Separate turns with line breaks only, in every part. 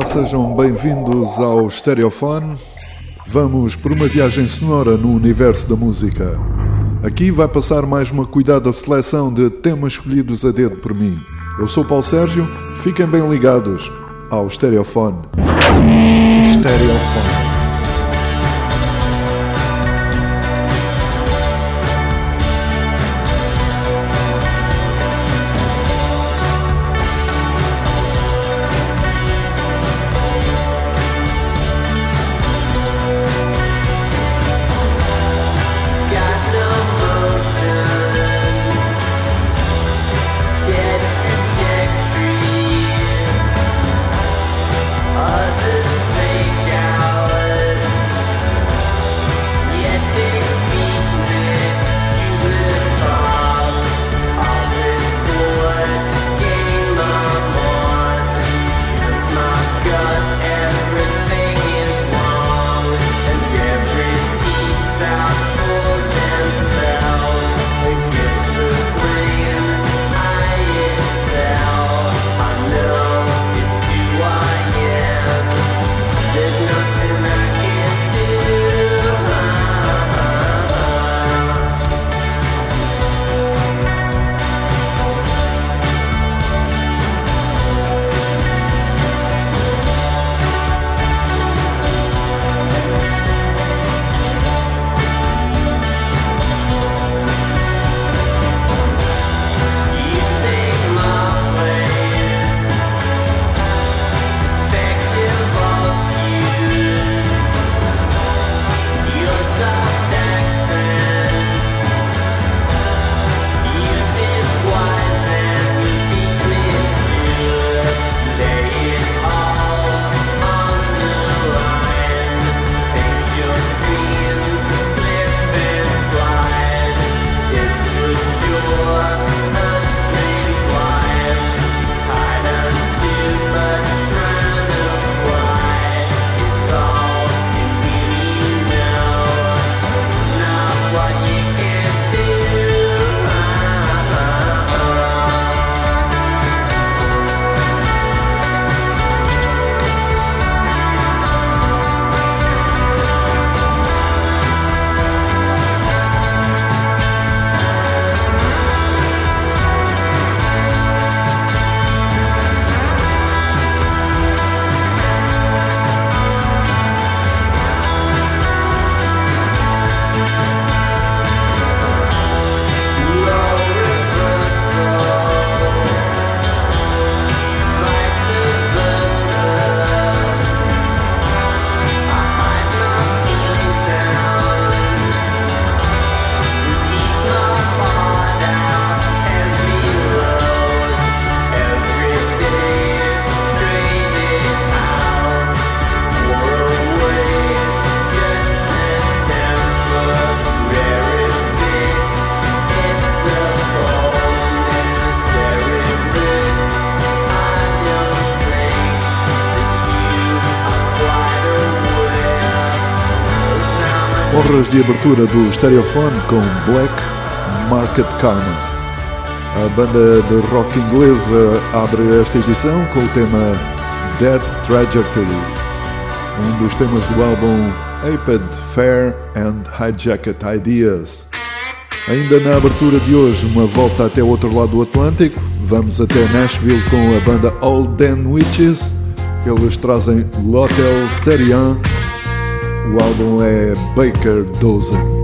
Olá, sejam bem-vindos ao Stereofone. Vamos por uma viagem sonora no universo da música. Aqui vai passar mais uma cuidada seleção de temas escolhidos a dedo por mim. Eu sou Paulo Sérgio, fiquem bem ligados ao Stereofone. Stereofone. Honras de abertura do Stereophone com Black Market Karma. A banda de rock inglesa abre esta edição com o tema Dead Trajectory, um dos temas do álbum Aped Fair and Hijacked Ideas. Ainda na abertura de hoje, uma volta até o outro lado do Atlântico. Vamos até Nashville com a banda All Den Witches. Eles trazem L'Hotel Serian o álbum é Baker Dozen.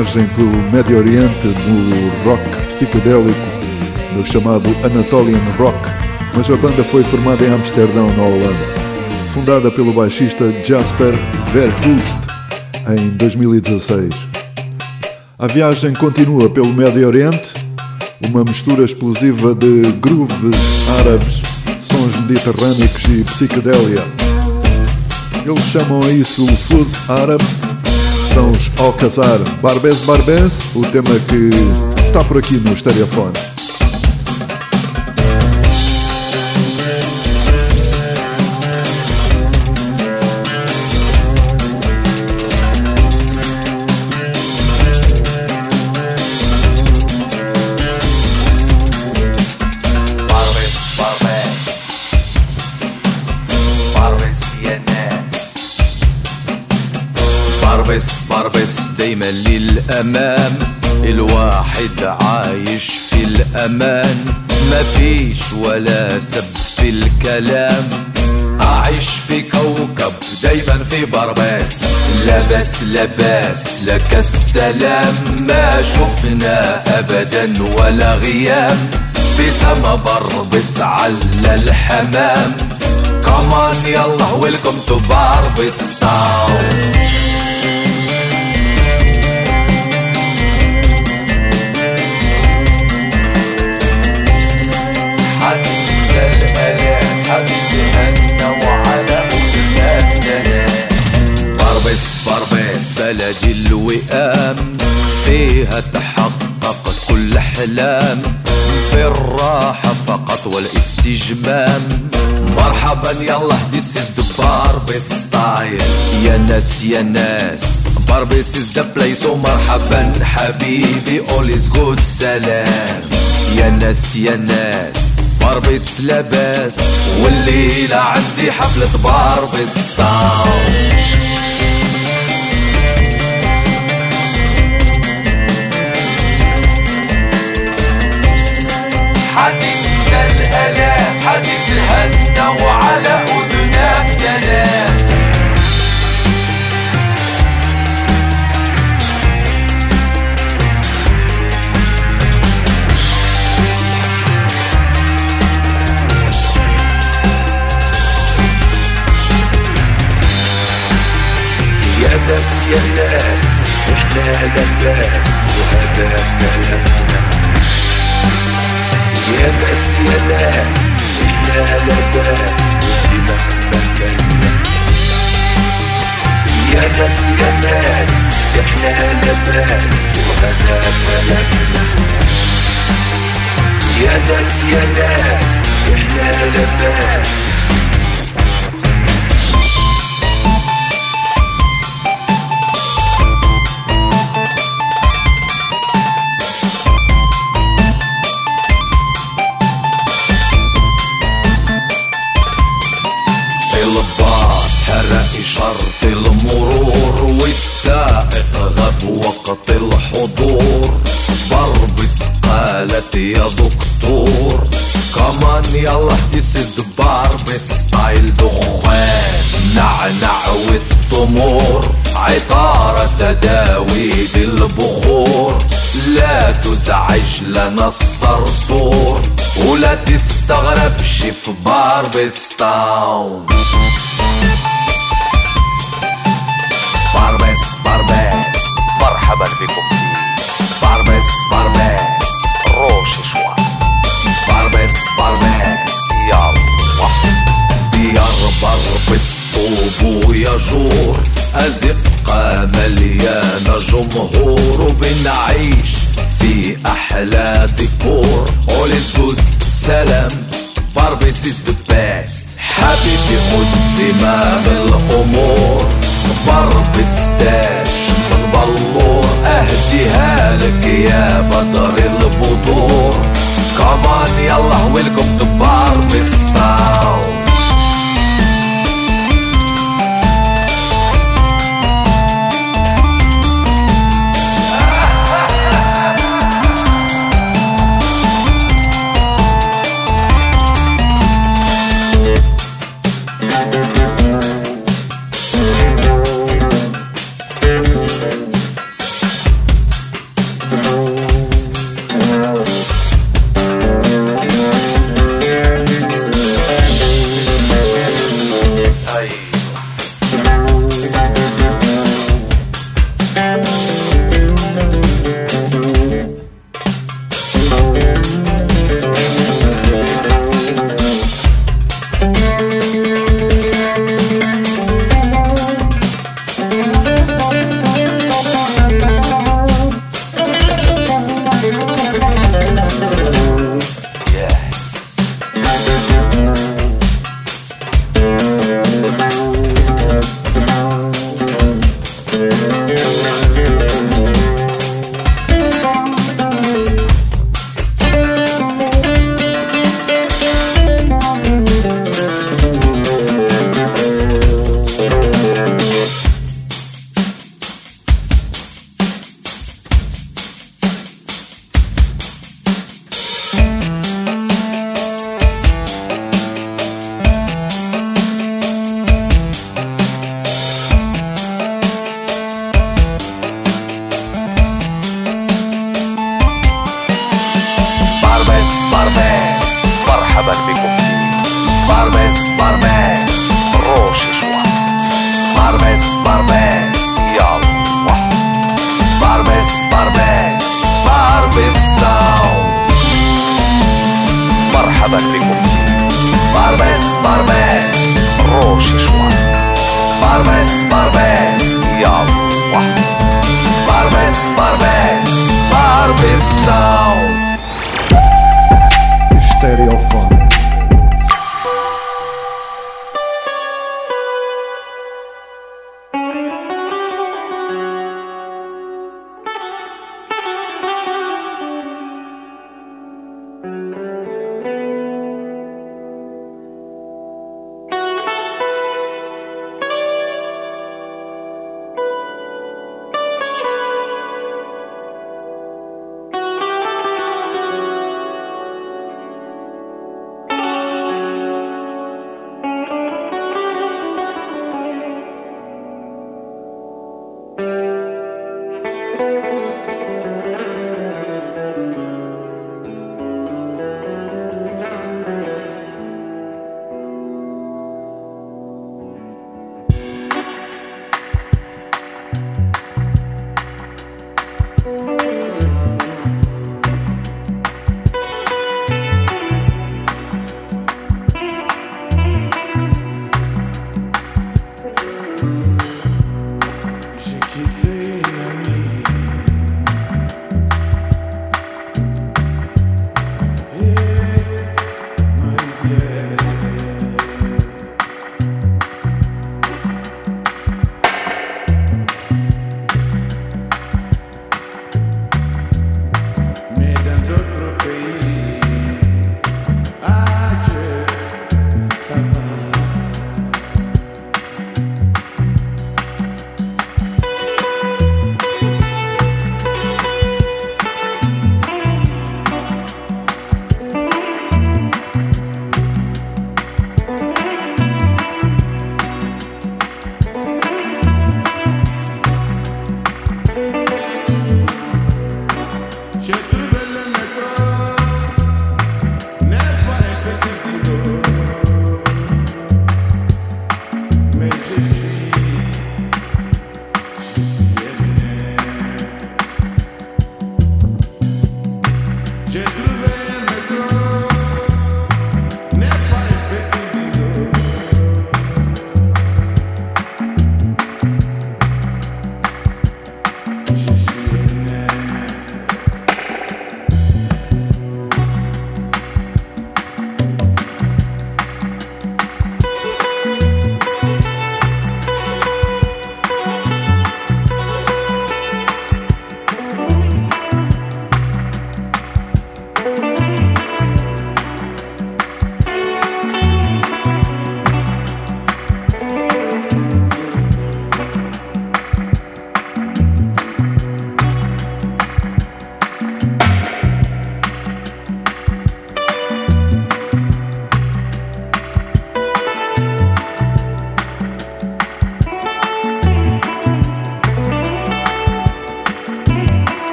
Viagem pelo Médio Oriente no rock psicodélico do chamado Anatolian Rock, mas a banda foi formada em Amsterdão, na Holanda. Fundada pelo baixista Jasper Verhulst em 2016. A viagem continua pelo Médio Oriente, uma mistura explosiva de grooves árabes, sons mediterrâneos e psicodélia. Eles chamam isso o fuzz árabe são os Alcazar Barbés Barbés, o tema que está por aqui no Stereofone.
باربس باربس دايما للأمام. الواحد عايش في الأمان. مفيش ولا سب في الكلام. أعيش في كوكب دايما في برباس لبس لباس لك السلام ما شفنا أبدا ولا غيام. في سما بربس على الحمام. كمان يلا ويلكم تو باربس تاون بربس بربس بلدي الوئام فيها تحقق كل أحلام في الراحة فقط والاستجمام. مرحبا يلا this is the باربس ستايل يا ناس يا ناس باربس is the place. ومرحبا حبيبي all is good سلام. يا ناس يا ناس باربس لباس والليلة عندي حفلة باربس تاون Hey. الناس وأنا ملكنا يا ناس يا ناس إحنا لباس. يا دكتور. كمان يلا this is the باربس ستايل دخان. نعنع والتمور عطارة تداوي بالبخور. لا تزعج لنا الصرصور. ولا تستغربش في باربس تاون باربس باربس مرحبا بكم ويجور أزقة مليانة جمهور وبنعيش في أحلى ديكور. All is good. سلام. باربس is the best. حبيبي خد زمام الأمور باربس تاج من بلور أهديها لك يا بدر البدور. كمان يلا ويلكم تو باربس تاون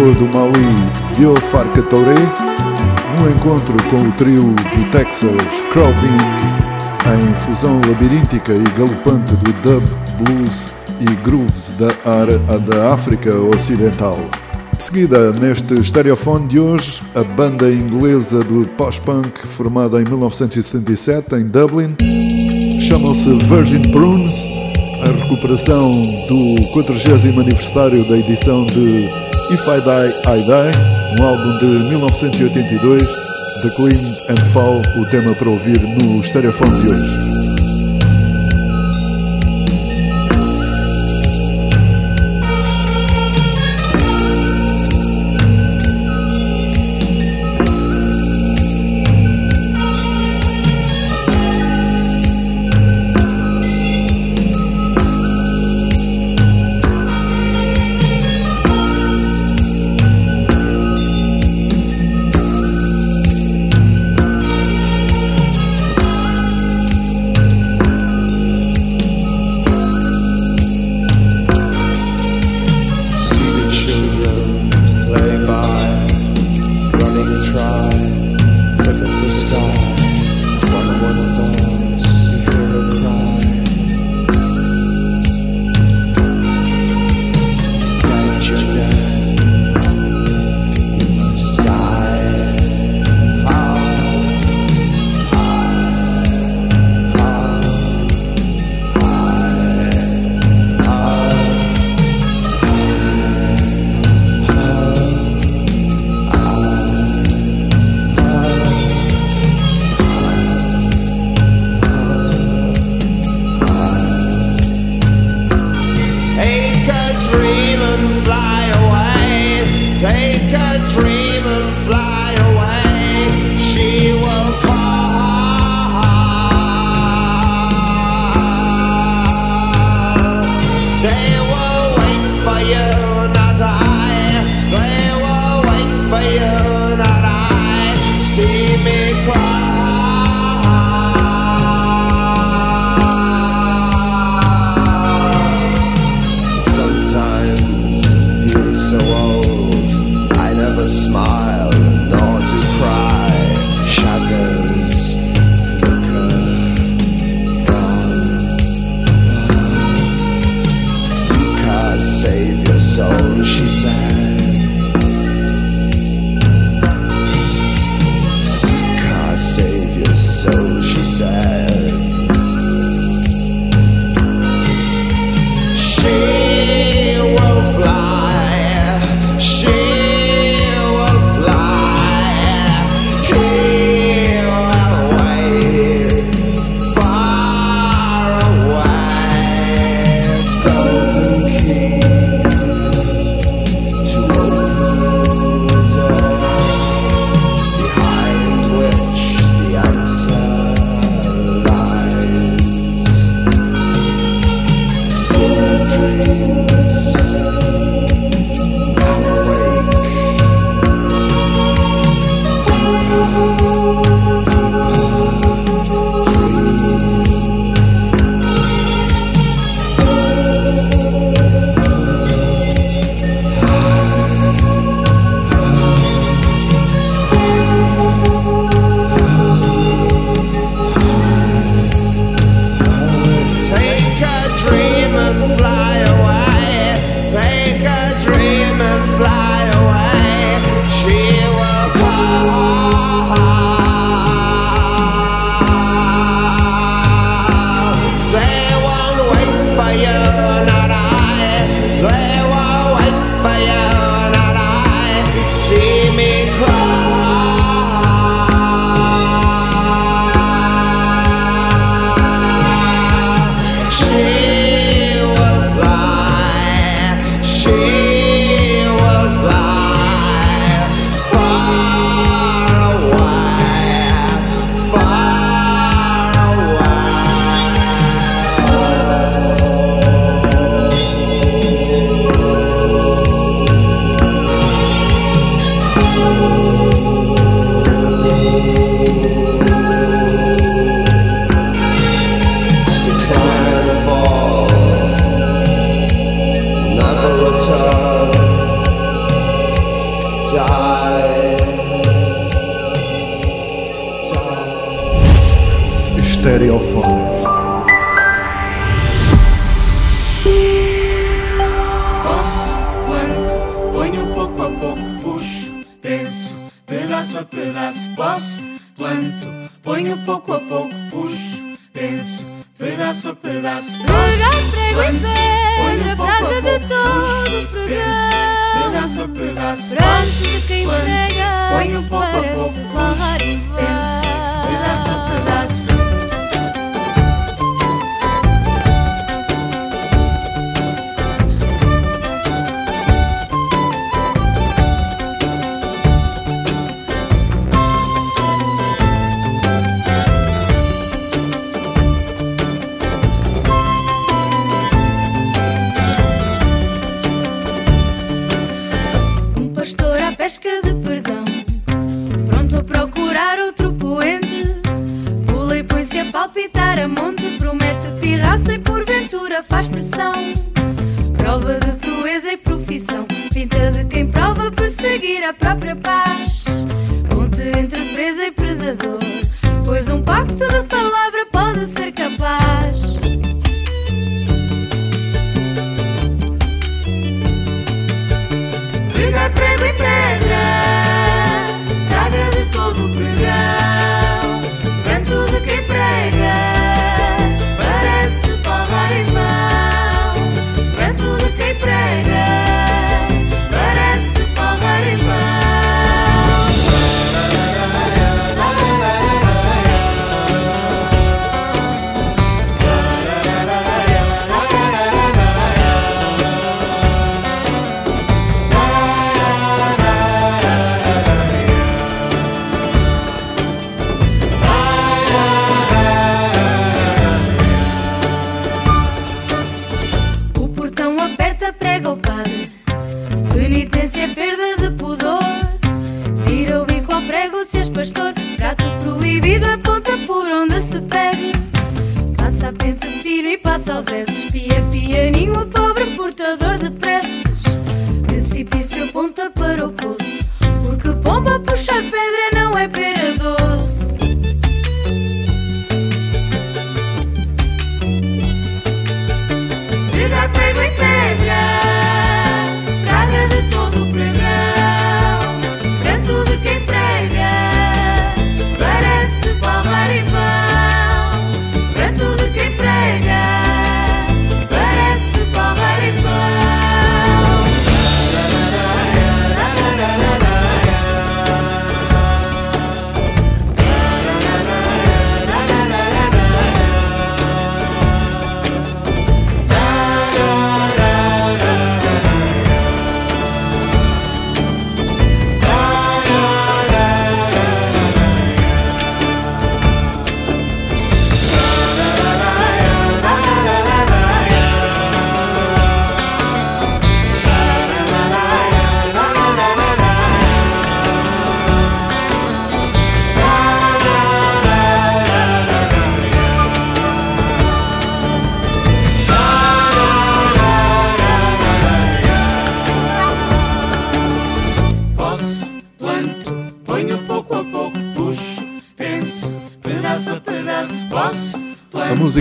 do Mali, Vio Farca Touré, no encontro com o trio do Texas, Crowbean, em fusão labiríntica e galopante do dub, blues e grooves da, da África Ocidental. De seguida, neste estereofone de hoje, a banda inglesa do post-punk formada em 1977 em Dublin, chamam-se Virgin Prunes, a recuperação do 40 aniversário da edição de If I Die, I Die, um álbum de 1982, The Clean and Fall, o tema para ouvir no estereofone de hoje.
a
dream.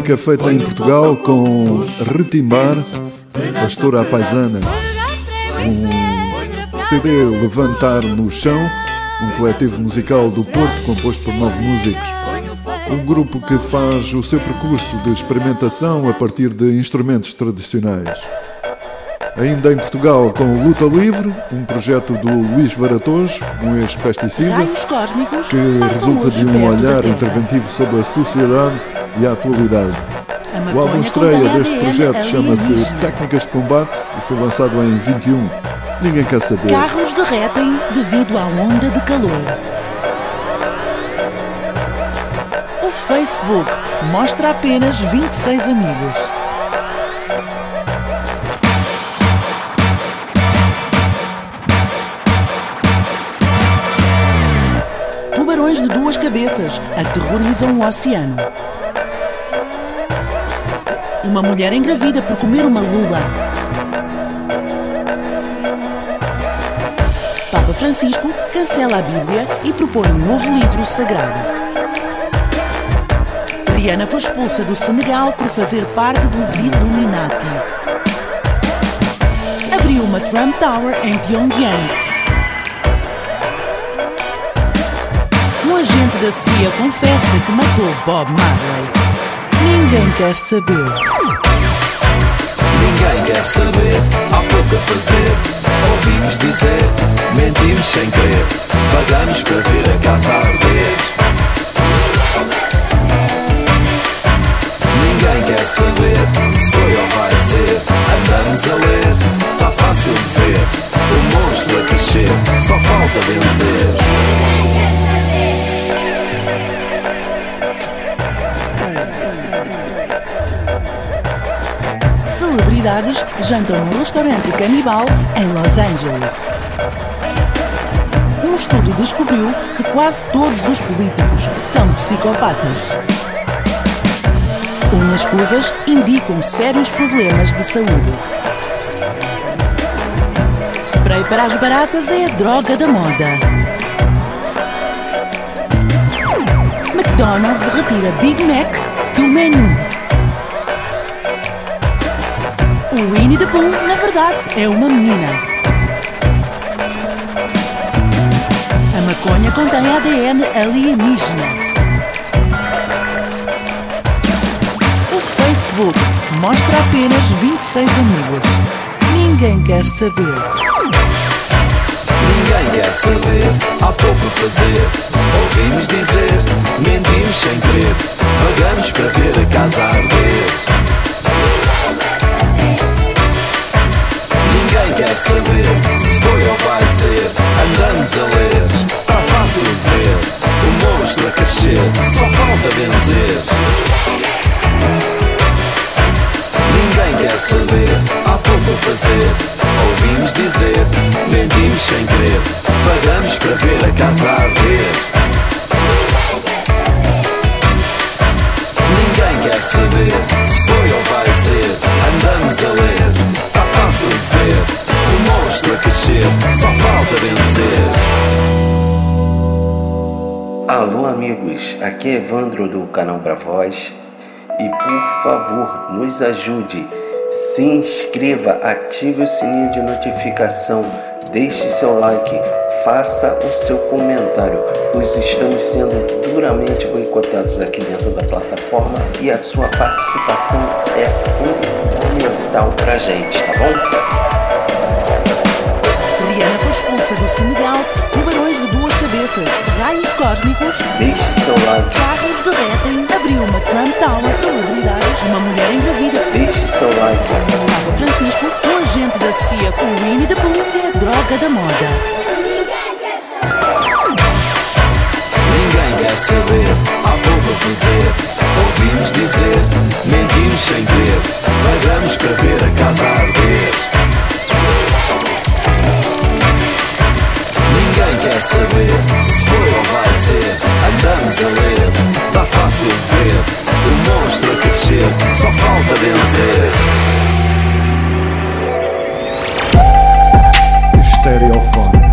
música feita em Portugal com Retimbar, Pastora Paisana. Um CD Levantar no Chão, um coletivo musical do Porto composto por nove músicos. Um grupo que faz o seu percurso de experimentação a partir de instrumentos tradicionais. Ainda em Portugal, com Luta Livre, um projeto do Luís Varatojo, um ex-pesticida, que resulta de um olhar interventivo sobre a sociedade e a atualidade. O álbum estreia deste
é
projeto chama-se Técnicas de Combate e foi lançado em 21. Ninguém quer saber.
Carros derretem devido à onda de calor. O Facebook mostra apenas 26 amigos. Tubarões de duas cabeças aterrorizam o oceano. Uma mulher engravida por comer uma lula. Papa Francisco cancela a Bíblia e propõe um novo livro sagrado. Diana foi expulsa do Senegal por fazer parte dos Illuminati. Abriu uma Trump Tower em Pyongyang. Um agente da CIA confessa que matou Bob Marley. Ninguém quer saber.
Ninguém quer saber, há pouco a fazer. Ouvimos dizer, mentimos sem querer. Pagamos para ver a casa arder. Ninguém quer saber se foi ou vai ser. Andamos a ler, tá fácil de ver. O monstro a crescer, só falta vencer.
Celebridades jantam num restaurante canibal em Los Angeles. Um estudo descobriu que quase todos os políticos são psicopatas. Unhas curvas indicam sérios problemas de saúde. Spray para as baratas é a droga da moda. McDonald's retira Big Mac do menu. O Winnie the Pooh, na verdade, é uma menina. A maconha contém ADN alienígena. O Facebook mostra apenas 26 amigos. Ninguém quer saber.
Ninguém quer saber, há pouco a fazer. Ouvimos dizer, mentimos sem querer. Pagamos para ver a casa arder. Quer saber se foi ou vai ser. Andamos a ler, tá fácil de ver. O monstro a crescer, só falta vencer. Ninguém quer saber, há pouco a fazer. Ouvimos dizer, mentimos sem querer. Pagamos para ver a casa arder. Quer saber se foi ou vai ser. Andamos a ler, tá fácil de ver. A só falta vencer.
Alô amigos, aqui é Evandro do canal Bravoz e por favor nos ajude, se inscreva, ative o sininho de notificação, deixe seu like, faça o seu comentário, pois estamos sendo duramente boicotados aqui dentro da plataforma e a sua participação é fundamental pra gente, tá bom?
Expulsa do Senegal tubarões de duas cabeças, raios cósmicos,
Deixe seu like,
carros derretem, abriu uma Trump Tower, celebridades, uma mulher engravida,
deixe seu like.
Papa Francisco, um agente da CIA com o Winnie the Pooh e a droga da moda.
Ninguém quer saber, há pouco a fazer. Ouvimos dizer, mentimos sem querer. Pagamos para ver a casa arder. Ninguém quer saber se foi ou vai ser. Andamos a ler, tá fácil ver. O monstro a crescer, só falta vencer.
Stereofone.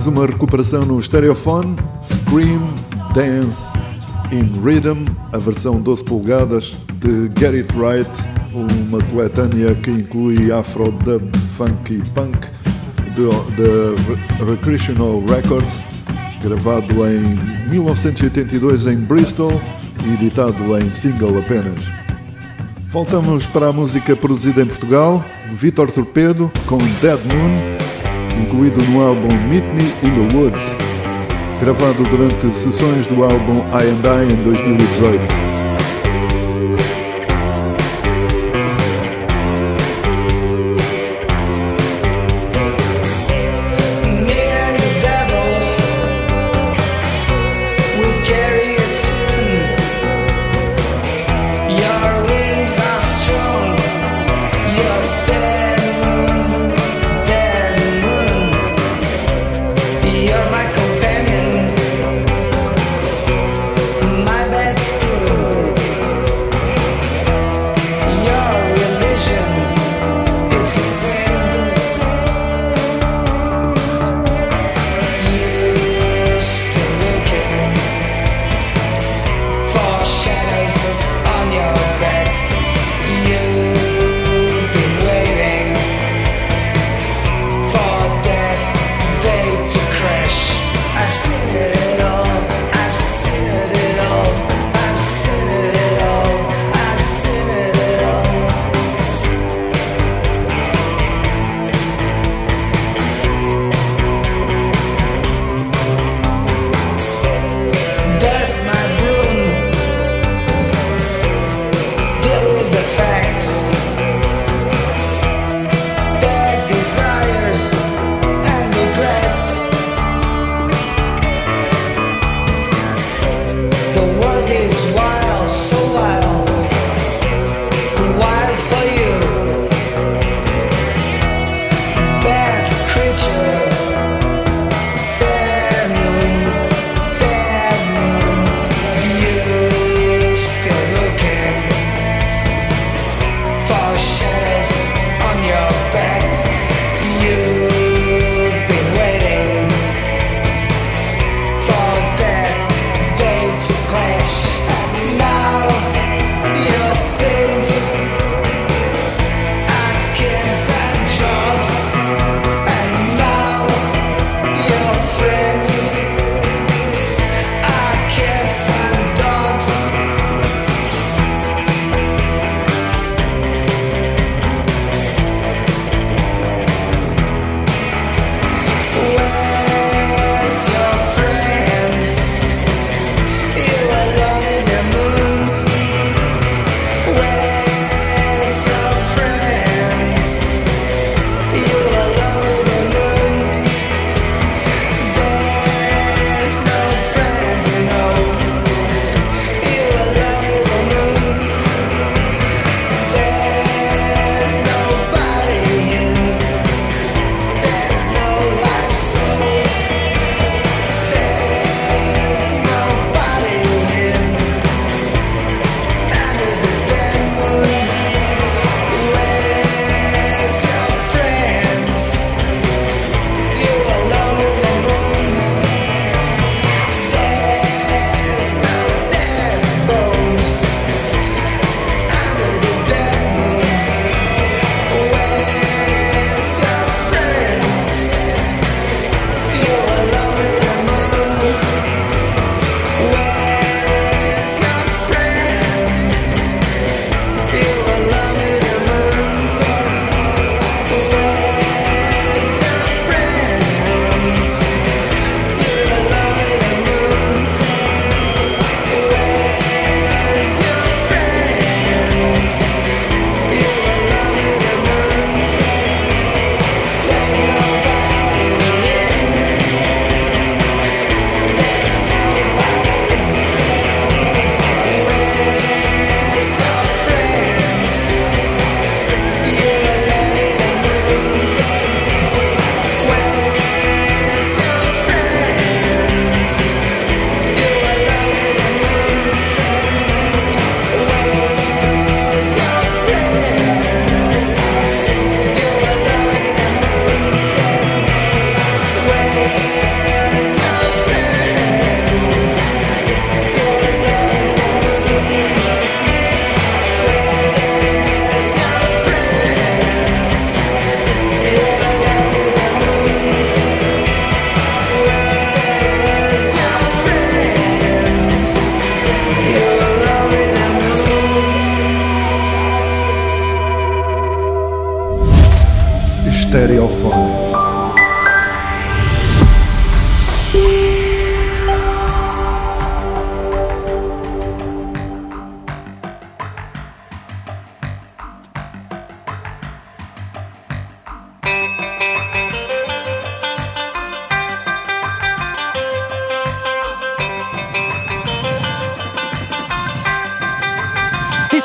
Mais uma recuperação no Stereophone, Scream Dance in Rhythm, a versão 12 polegadas de Get It Right, uma coletânea que inclui afro dub, funk e punk da Recreational Records, gravado em 1982 em Bristol e editado em single apenas. Voltamos para a música produzida em Portugal, Vitor Torpedo com Dead Moon, incluído no álbum Meet Me in the Woods, gravado durante sessões do álbum I and I em 2018.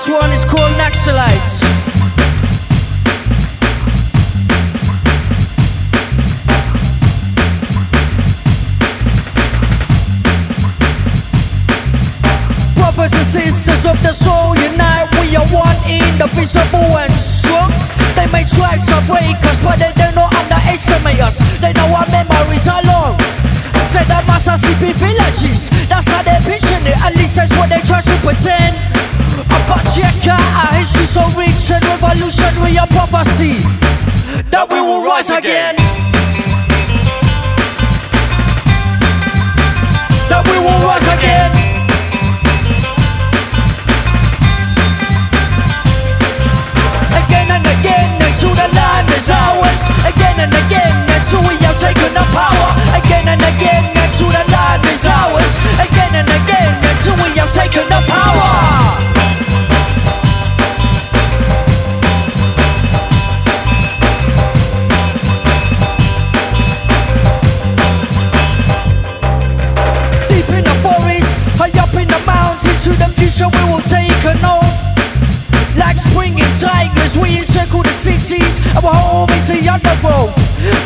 This one is called Naxalites. Brothers and sisters of the soul unite. We are one indivisible and strong. They may try to break us But they do not underestimate us They know our memories are long. Said the masses sleep in villages. That's how they're picturing it. At least that's what they try to pretend Check our history so rich and revolutionary a prophecy That we will rise again That we will rise again again and again until the land is ours. Again and again until we have taken the power. Again and again until the land is ours. Again and again until we have taken the power. Future we will take an oath. Like springing tigers, we encircle the cities. Our home is the undergrowth.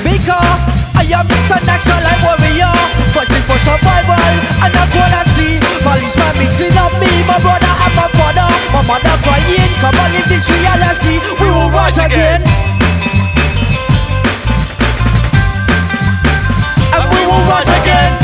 Because I am Mr. Naxalite warrior, fighting for survival and equality. Policeman missing on me, my brother and my father. My mother crying, come on, live this reality. We will rise again. And we will rise again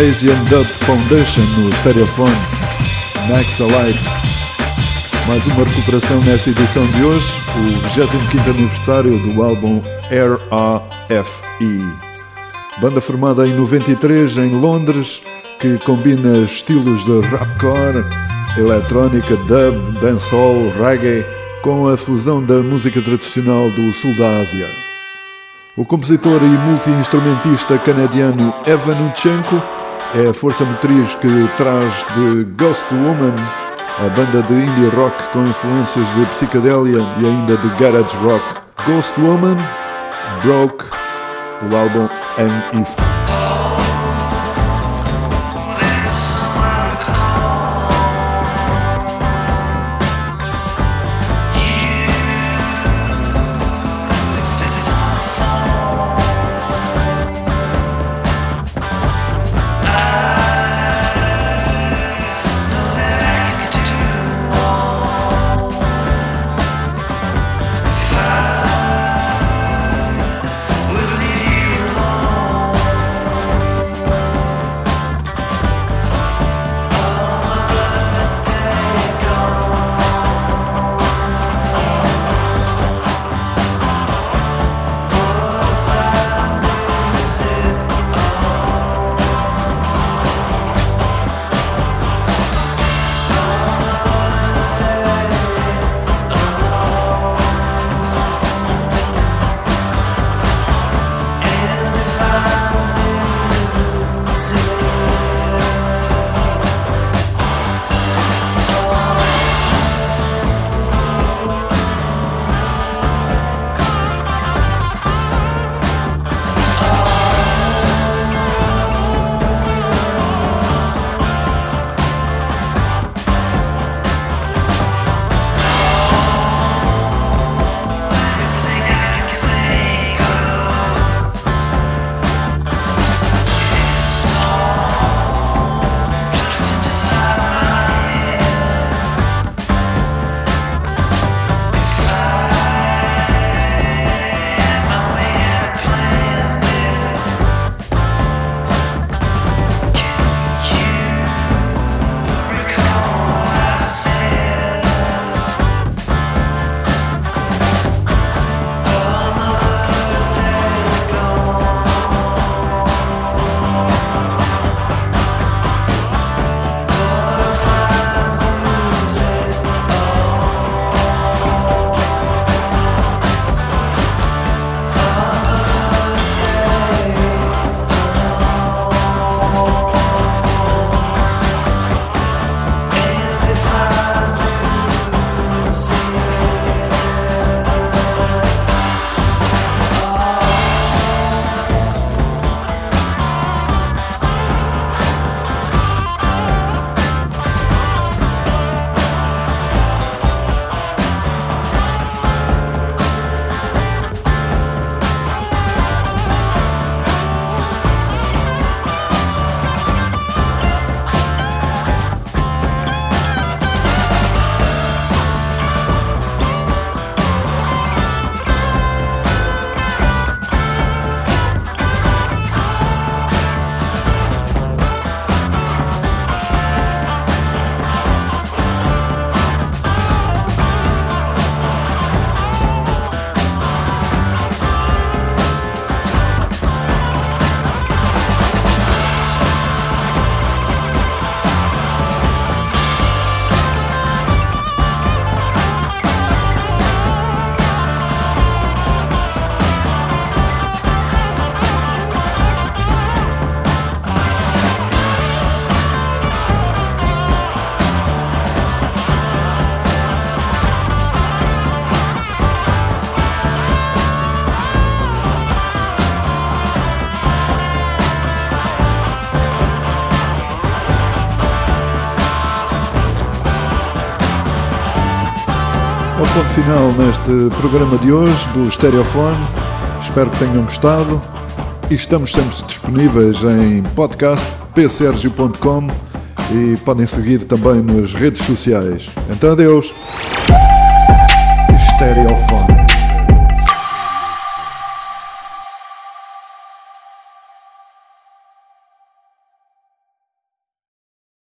Asian Dub Foundation no Stereophone Naxalite. Mais uma recuperação nesta edição de hoje, o 25 aniversário do álbum R.A.F.E. Banda formada em 93 em Londres, que combina estilos de rockcore, eletrónica, dub, dancehall, reggae, com a fusão da música tradicional do sul da Ásia. O compositor e multi-instrumentista canadiano Evan Unchenko é a força motriz que traz de Ghost Woman, a banda de indie rock com influências de psicadelia e ainda de garage rock. Ghost Woman, Broke, o álbum And If. Final neste programa de hoje do Stereofone. Espero que tenham gostado. E estamos sempre disponíveis em podcast psergio.com e podem seguir também nas redes sociais. Então adeus. Stereofone.